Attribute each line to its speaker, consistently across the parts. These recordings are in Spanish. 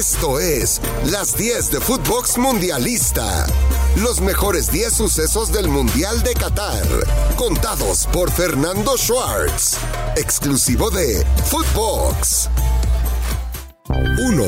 Speaker 1: Esto es Las 10 de Footbox Mundialista. Los mejores 10 sucesos del Mundial de Qatar. Contados por Fernando Schwartz. Exclusivo de Footbox. 1.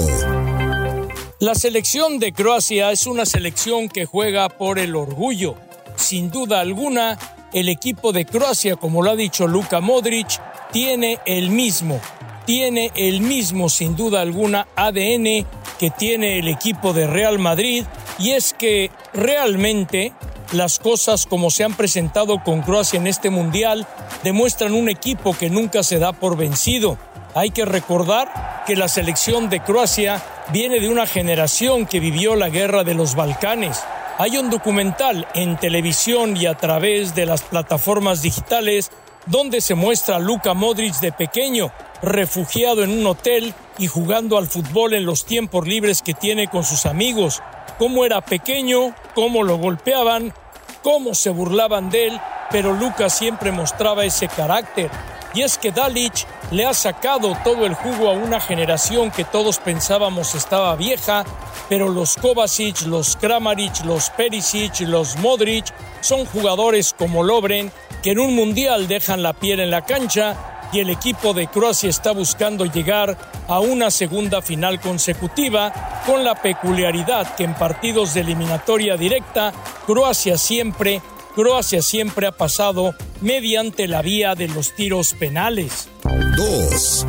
Speaker 2: La selección de Croacia es una selección que juega por el orgullo. Sin duda alguna, el equipo de Croacia, como lo ha dicho Luka Modric, tiene el mismo, tiene el mismo, sin duda alguna, ADN que tiene el equipo de Real Madrid y es que realmente las cosas como se han presentado con Croacia en este mundial demuestran un equipo que nunca se da por vencido. Hay que recordar que la selección de Croacia viene de una generación que vivió la guerra de los Balcanes. Hay un documental en televisión y a través de las plataformas digitales donde se muestra a Luka Modric de pequeño, refugiado en un hotel y jugando al fútbol en los tiempos libres que tiene con sus amigos, cómo era pequeño, cómo lo golpeaban, cómo se burlaban de él, pero Luka siempre mostraba ese carácter. Y es que Dalic le ha sacado todo el jugo a una generación que todos pensábamos estaba vieja, pero los Kovacic, los Kramaric, los Perisic, los Modric son jugadores como Lobren que en un mundial dejan la piel en la cancha y el equipo de Croacia está buscando llegar a una segunda final consecutiva con la peculiaridad que en partidos de eliminatoria directa Croacia siempre Croacia siempre ha pasado mediante la vía de los tiros penales.
Speaker 1: 2.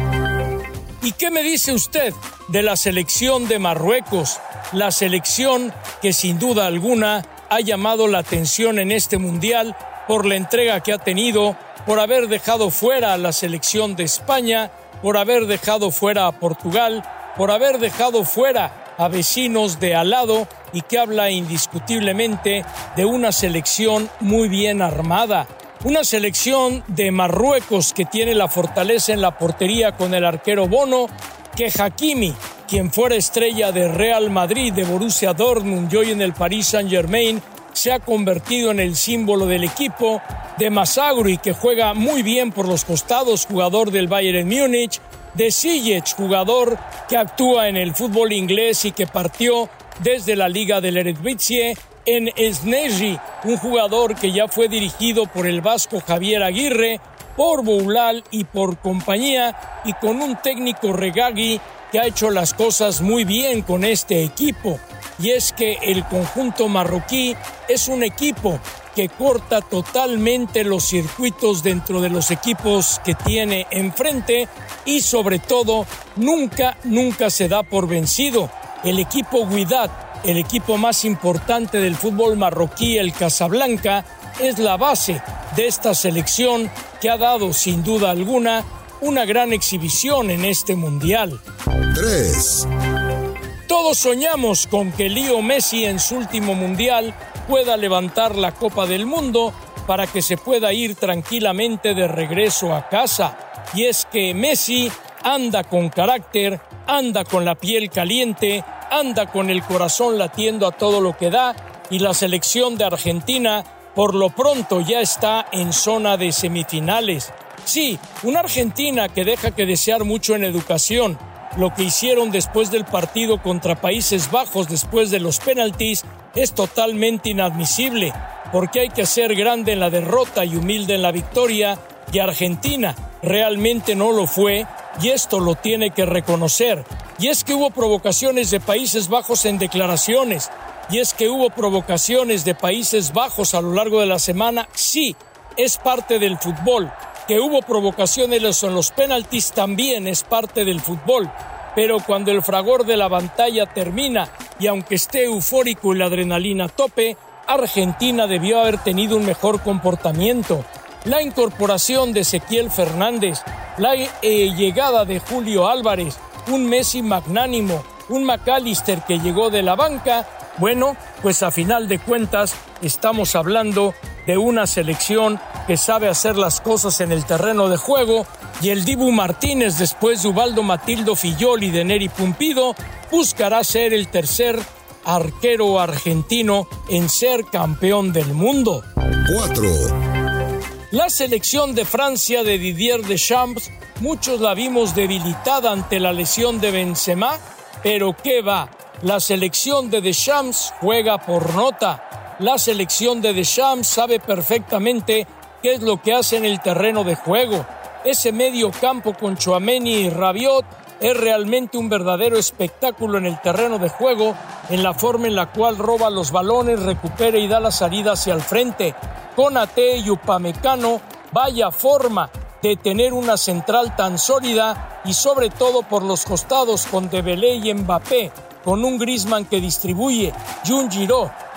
Speaker 2: ¿Y qué me dice usted de la selección de Marruecos? La selección que sin duda alguna ha llamado la atención en este mundial por la entrega que ha tenido, por haber dejado fuera a la selección de España, por haber dejado fuera a Portugal, por haber dejado fuera a vecinos de al lado y que habla indiscutiblemente de una selección muy bien armada. Una selección de Marruecos que tiene la fortaleza en la portería con el arquero Bono, que Hakimi, quien fuera estrella de Real Madrid, de Borussia Dortmund y hoy en el Paris Saint-Germain, se ha convertido en el símbolo del equipo, de Masaguri, que juega muy bien por los costados, jugador del Bayern Múnich, de Sijic, jugador que actúa en el fútbol inglés y que partió desde la Liga del Eredivisie, en Sneji, un jugador que ya fue dirigido por el vasco Javier Aguirre, por Boulal y por compañía, y con un técnico Regagui que ha hecho las cosas muy bien con este equipo y es que el conjunto marroquí es un equipo que corta totalmente los circuitos dentro de los equipos que tiene enfrente y sobre todo nunca, nunca se da por vencido. El equipo Guidat, el equipo más importante del fútbol marroquí, el Casablanca, es la base de esta selección que ha dado sin duda alguna una gran exhibición en este mundial.
Speaker 1: 3.
Speaker 2: Todos soñamos con que Leo Messi en su último mundial pueda levantar la Copa del Mundo para que se pueda ir tranquilamente de regreso a casa. Y es que Messi anda con carácter, anda con la piel caliente, anda con el corazón latiendo a todo lo que da y la selección de Argentina por lo pronto ya está en zona de semifinales. Sí, una Argentina que deja que desear mucho en educación, lo que hicieron después del partido contra Países Bajos, después de los penaltis, es totalmente inadmisible, porque hay que ser grande en la derrota y humilde en la victoria, y Argentina realmente no lo fue, y esto lo tiene que reconocer. Y es que hubo provocaciones de Países Bajos en declaraciones, y es que hubo provocaciones de Países Bajos a lo largo de la semana, sí, es parte del fútbol, que hubo provocaciones en los penaltis también es parte del fútbol, pero cuando el fragor de la pantalla termina y aunque esté eufórico y la adrenalina tope, Argentina debió haber tenido un mejor comportamiento. La incorporación de Ezequiel Fernández, la eh, llegada de Julio Álvarez, un Messi magnánimo, un McAllister que llegó de la banca, bueno, pues a final de cuentas estamos hablando de una selección que sabe hacer las cosas en el terreno de juego y el Dibu Martínez después de Ubaldo Matildo Fillol y de Neri Pumpido buscará ser el tercer arquero argentino en ser campeón del mundo.
Speaker 1: 4.
Speaker 2: La selección de Francia de Didier Deschamps, muchos la vimos debilitada ante la lesión de Benzema Pero qué va, la selección de Deschamps juega por nota. La selección de Deschamps sabe perfectamente qué es lo que hace en el terreno de juego. Ese medio campo con Chouameni y Rabiot es realmente un verdadero espectáculo en el terreno de juego, en la forma en la cual roba los balones, recupera y da la salida hacia el frente. Con Ate y Upamecano, vaya forma de tener una central tan sólida y sobre todo por los costados con Debelé y Mbappé, con un Grisman que distribuye y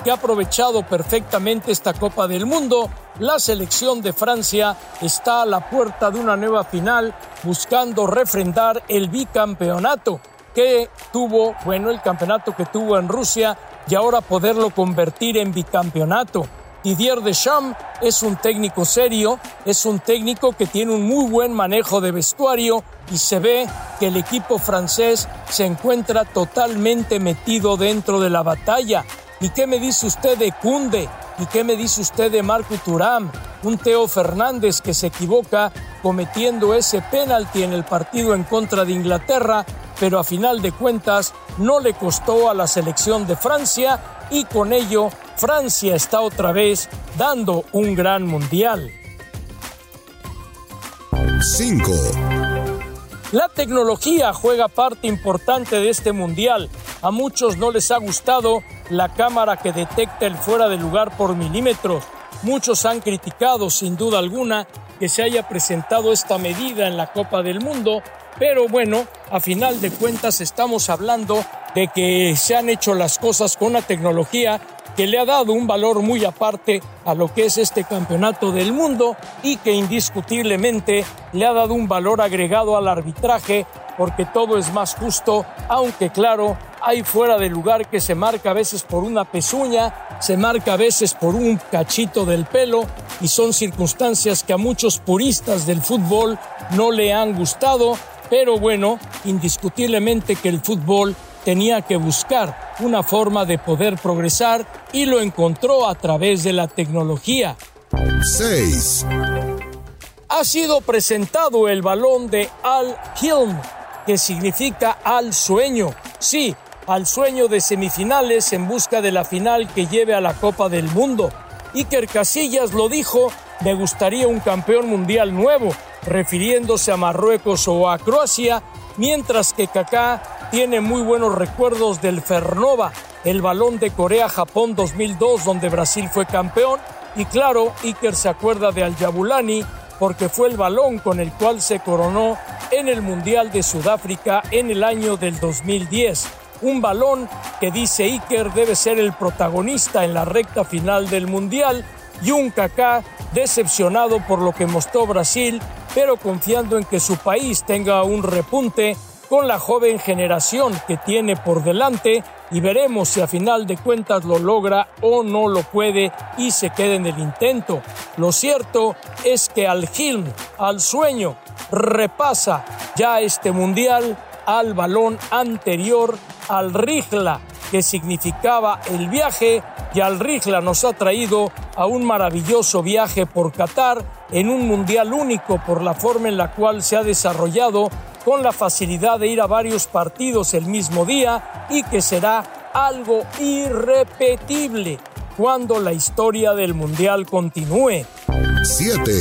Speaker 2: que ha aprovechado perfectamente esta Copa del Mundo, la selección de Francia está a la puerta de una nueva final buscando refrendar el bicampeonato que tuvo, bueno, el campeonato que tuvo en Rusia y ahora poderlo convertir en bicampeonato. Didier Deschamps es un técnico serio, es un técnico que tiene un muy buen manejo de vestuario y se ve que el equipo francés se encuentra totalmente metido dentro de la batalla. ¿Y qué me dice usted de Kunde? ¿Y qué me dice usted de Marco Turam? Un Teo Fernández que se equivoca cometiendo ese penalti en el partido en contra de Inglaterra, pero a final de cuentas no le costó a la selección de Francia y con ello Francia está otra vez dando un gran mundial.
Speaker 1: 5.
Speaker 2: La tecnología juega parte importante de este mundial. A muchos no les ha gustado la cámara que detecta el fuera de lugar por milímetros. Muchos han criticado, sin duda alguna, que se haya presentado esta medida en la Copa del Mundo, pero bueno, a final de cuentas estamos hablando de que se han hecho las cosas con una tecnología que le ha dado un valor muy aparte a lo que es este campeonato del mundo y que indiscutiblemente le ha dado un valor agregado al arbitraje porque todo es más justo, aunque claro, hay fuera de lugar que se marca a veces por una pezuña, se marca a veces por un cachito del pelo y son circunstancias que a muchos puristas del fútbol no le han gustado, pero bueno, indiscutiblemente que el fútbol tenía que buscar una forma de poder progresar y lo encontró a través de la tecnología.
Speaker 1: 6.
Speaker 2: Ha sido presentado el balón de Al Hilm, que significa al sueño. Sí, al sueño de semifinales en busca de la final que lleve a la Copa del Mundo. Iker Casillas lo dijo, me gustaría un campeón mundial nuevo, refiriéndose a Marruecos o a Croacia, mientras que Kaká tiene muy buenos recuerdos del Fernova, el balón de Corea-Japón 2002 donde Brasil fue campeón y claro, Iker se acuerda de Al Jabulani porque fue el balón con el cual se coronó en el Mundial de Sudáfrica en el año del 2010. Un balón que dice Iker debe ser el protagonista en la recta final del Mundial y un Kaká decepcionado por lo que mostró Brasil, pero confiando en que su país tenga un repunte con la joven generación que tiene por delante y veremos si a final de cuentas lo logra o no lo puede y se queda en el intento. Lo cierto es que al Hilm, al sueño, repasa ya este mundial al balón anterior, al Rigla, que significaba el viaje, y al Rigla nos ha traído a un maravilloso viaje por Qatar en un mundial único por la forma en la cual se ha desarrollado con la facilidad de ir a varios partidos el mismo día y que será algo irrepetible cuando la historia del Mundial continúe.
Speaker 1: 7.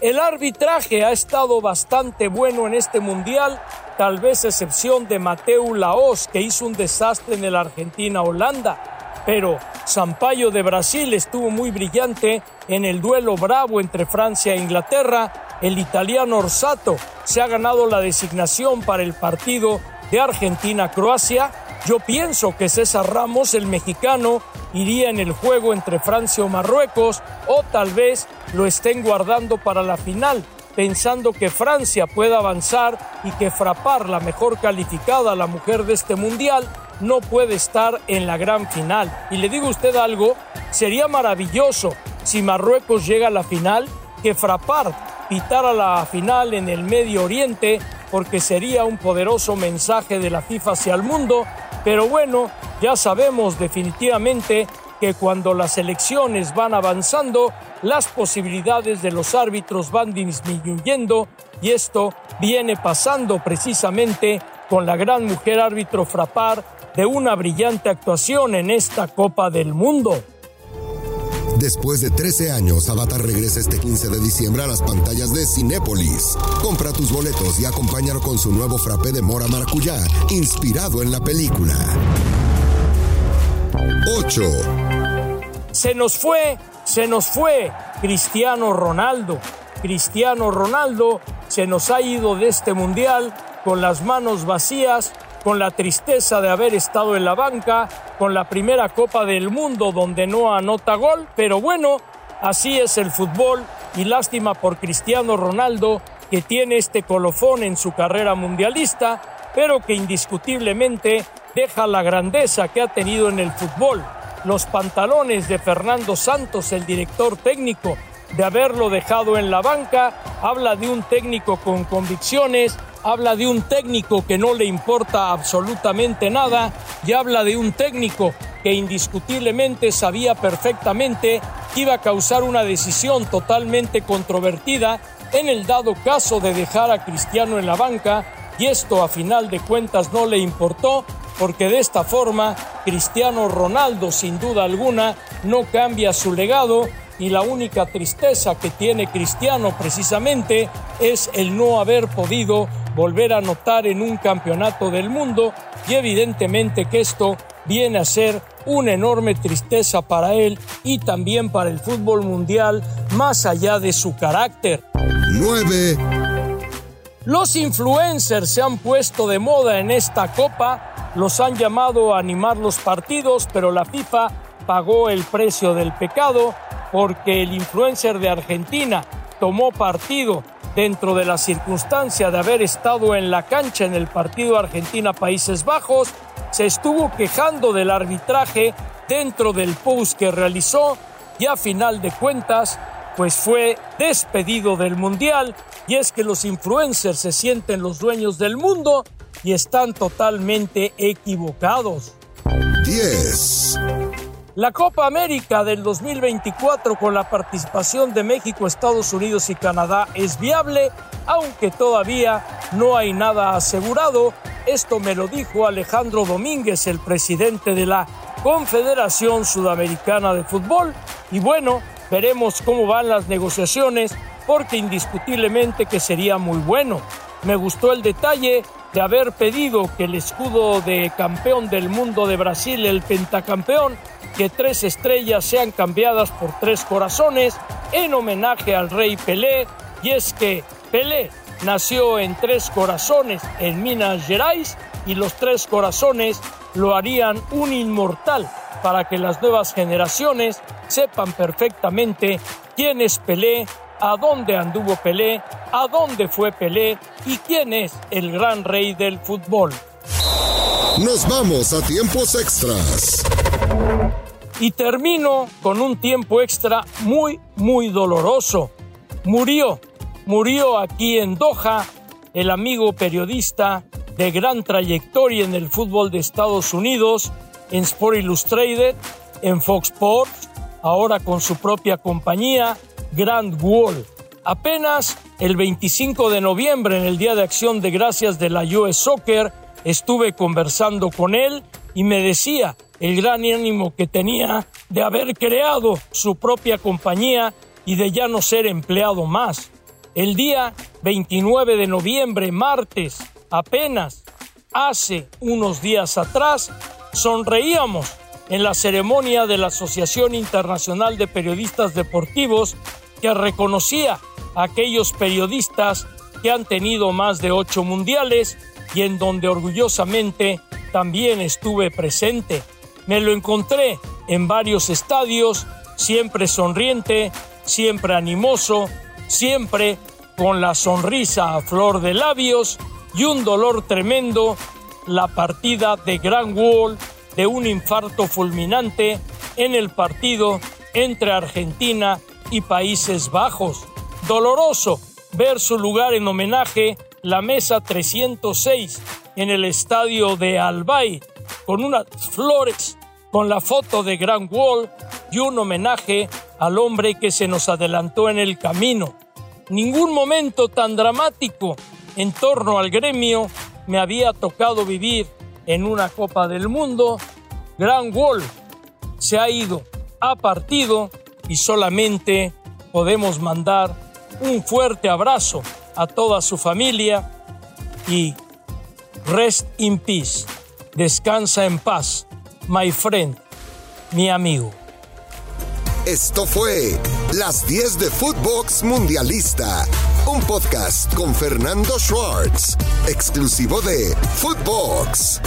Speaker 2: El arbitraje ha estado bastante bueno en este Mundial, tal vez excepción de Mateu Laos, que hizo un desastre en el Argentina-Holanda. Pero Sampaio de Brasil estuvo muy brillante en el duelo bravo entre Francia e Inglaterra el italiano Orsato se ha ganado la designación para el partido de Argentina-Croacia. Yo pienso que César Ramos, el mexicano, iría en el juego entre Francia o Marruecos o tal vez lo estén guardando para la final, pensando que Francia pueda avanzar y que Frapar, la mejor calificada, la mujer de este mundial, no puede estar en la gran final. Y le digo a usted algo, sería maravilloso si Marruecos llega a la final que Frapar pitar a la final en el Medio Oriente porque sería un poderoso mensaje de la FIFA hacia el mundo, pero bueno, ya sabemos definitivamente que cuando las elecciones van avanzando, las posibilidades de los árbitros van disminuyendo y esto viene pasando precisamente con la gran mujer árbitro Frapar de una brillante actuación en esta Copa del Mundo.
Speaker 1: Después de 13 años, Avatar regresa este 15 de diciembre a las pantallas de Cinépolis. Compra tus boletos y acompáñalo con su nuevo frappé de mora maracuyá, inspirado en la película. 8.
Speaker 2: Se nos fue, se nos fue Cristiano Ronaldo. Cristiano Ronaldo se nos ha ido de este mundial con las manos vacías con la tristeza de haber estado en la banca, con la primera Copa del Mundo donde no anota gol, pero bueno, así es el fútbol y lástima por Cristiano Ronaldo que tiene este colofón en su carrera mundialista, pero que indiscutiblemente deja la grandeza que ha tenido en el fútbol. Los pantalones de Fernando Santos, el director técnico, de haberlo dejado en la banca, habla de un técnico con convicciones, habla de un técnico que no le importa absolutamente nada y habla de un técnico que indiscutiblemente sabía perfectamente que iba a causar una decisión totalmente controvertida en el dado caso de dejar a Cristiano en la banca y esto a final de cuentas no le importó porque de esta forma Cristiano Ronaldo sin duda alguna no cambia su legado y la única tristeza que tiene Cristiano precisamente es el no haber podido volver a anotar en un campeonato del mundo y evidentemente que esto viene a ser una enorme tristeza para él y también para el fútbol mundial más allá de su carácter.
Speaker 1: 9.
Speaker 2: Los influencers se han puesto de moda en esta copa, los han llamado a animar los partidos, pero la FIFA pagó el precio del pecado porque el influencer de Argentina tomó partido dentro de la circunstancia de haber estado en la cancha en el partido Argentina-Países Bajos, se estuvo quejando del arbitraje dentro del post que realizó y a final de cuentas pues fue despedido del Mundial y es que los influencers se sienten los dueños del mundo y están totalmente equivocados.
Speaker 1: 10.
Speaker 2: La Copa América del 2024 con la participación de México, Estados Unidos y Canadá es viable, aunque todavía no hay nada asegurado. Esto me lo dijo Alejandro Domínguez, el presidente de la Confederación Sudamericana de Fútbol. Y bueno, veremos cómo van las negociaciones, porque indiscutiblemente que sería muy bueno. Me gustó el detalle de haber pedido que el escudo de campeón del mundo de Brasil, el pentacampeón, que tres estrellas sean cambiadas por tres corazones en homenaje al rey Pelé, y es que Pelé nació en Tres Corazones en Minas Gerais y los Tres Corazones lo harían un inmortal para que las nuevas generaciones sepan perfectamente quién es Pelé, a dónde anduvo Pelé, a dónde fue Pelé y quién es el gran rey del fútbol.
Speaker 1: Nos vamos a tiempos extras.
Speaker 2: Y termino con un tiempo extra muy, muy doloroso. Murió, murió aquí en Doha el amigo periodista de gran trayectoria en el fútbol de Estados Unidos, en Sport Illustrated, en Fox Sports, ahora con su propia compañía, Grand Wall. Apenas el 25 de noviembre, en el Día de Acción de Gracias de la US Soccer, estuve conversando con él y me decía el gran ánimo que tenía de haber creado su propia compañía y de ya no ser empleado más. El día 29 de noviembre, martes, apenas hace unos días atrás, sonreíamos en la ceremonia de la Asociación Internacional de Periodistas Deportivos que reconocía a aquellos periodistas que han tenido más de ocho mundiales y en donde orgullosamente también estuve presente. Me lo encontré en varios estadios, siempre sonriente, siempre animoso, siempre con la sonrisa a flor de labios y un dolor tremendo, la partida de Grand Wall de un infarto fulminante en el partido entre Argentina y Países Bajos. Doloroso ver su lugar en homenaje, la mesa 306 en el estadio de Albay, con unas flores, con la foto de Grand Wall y un homenaje al hombre que se nos adelantó en el camino. Ningún momento tan dramático en torno al gremio me había tocado vivir en una Copa del Mundo, Gran Wolf se ha ido, ha partido y solamente podemos mandar un fuerte abrazo a toda su familia y rest in peace, descansa en paz, my friend, mi amigo.
Speaker 1: Esto fue Las 10 de Footbox Mundialista, un podcast con Fernando Schwartz, exclusivo de Footbox.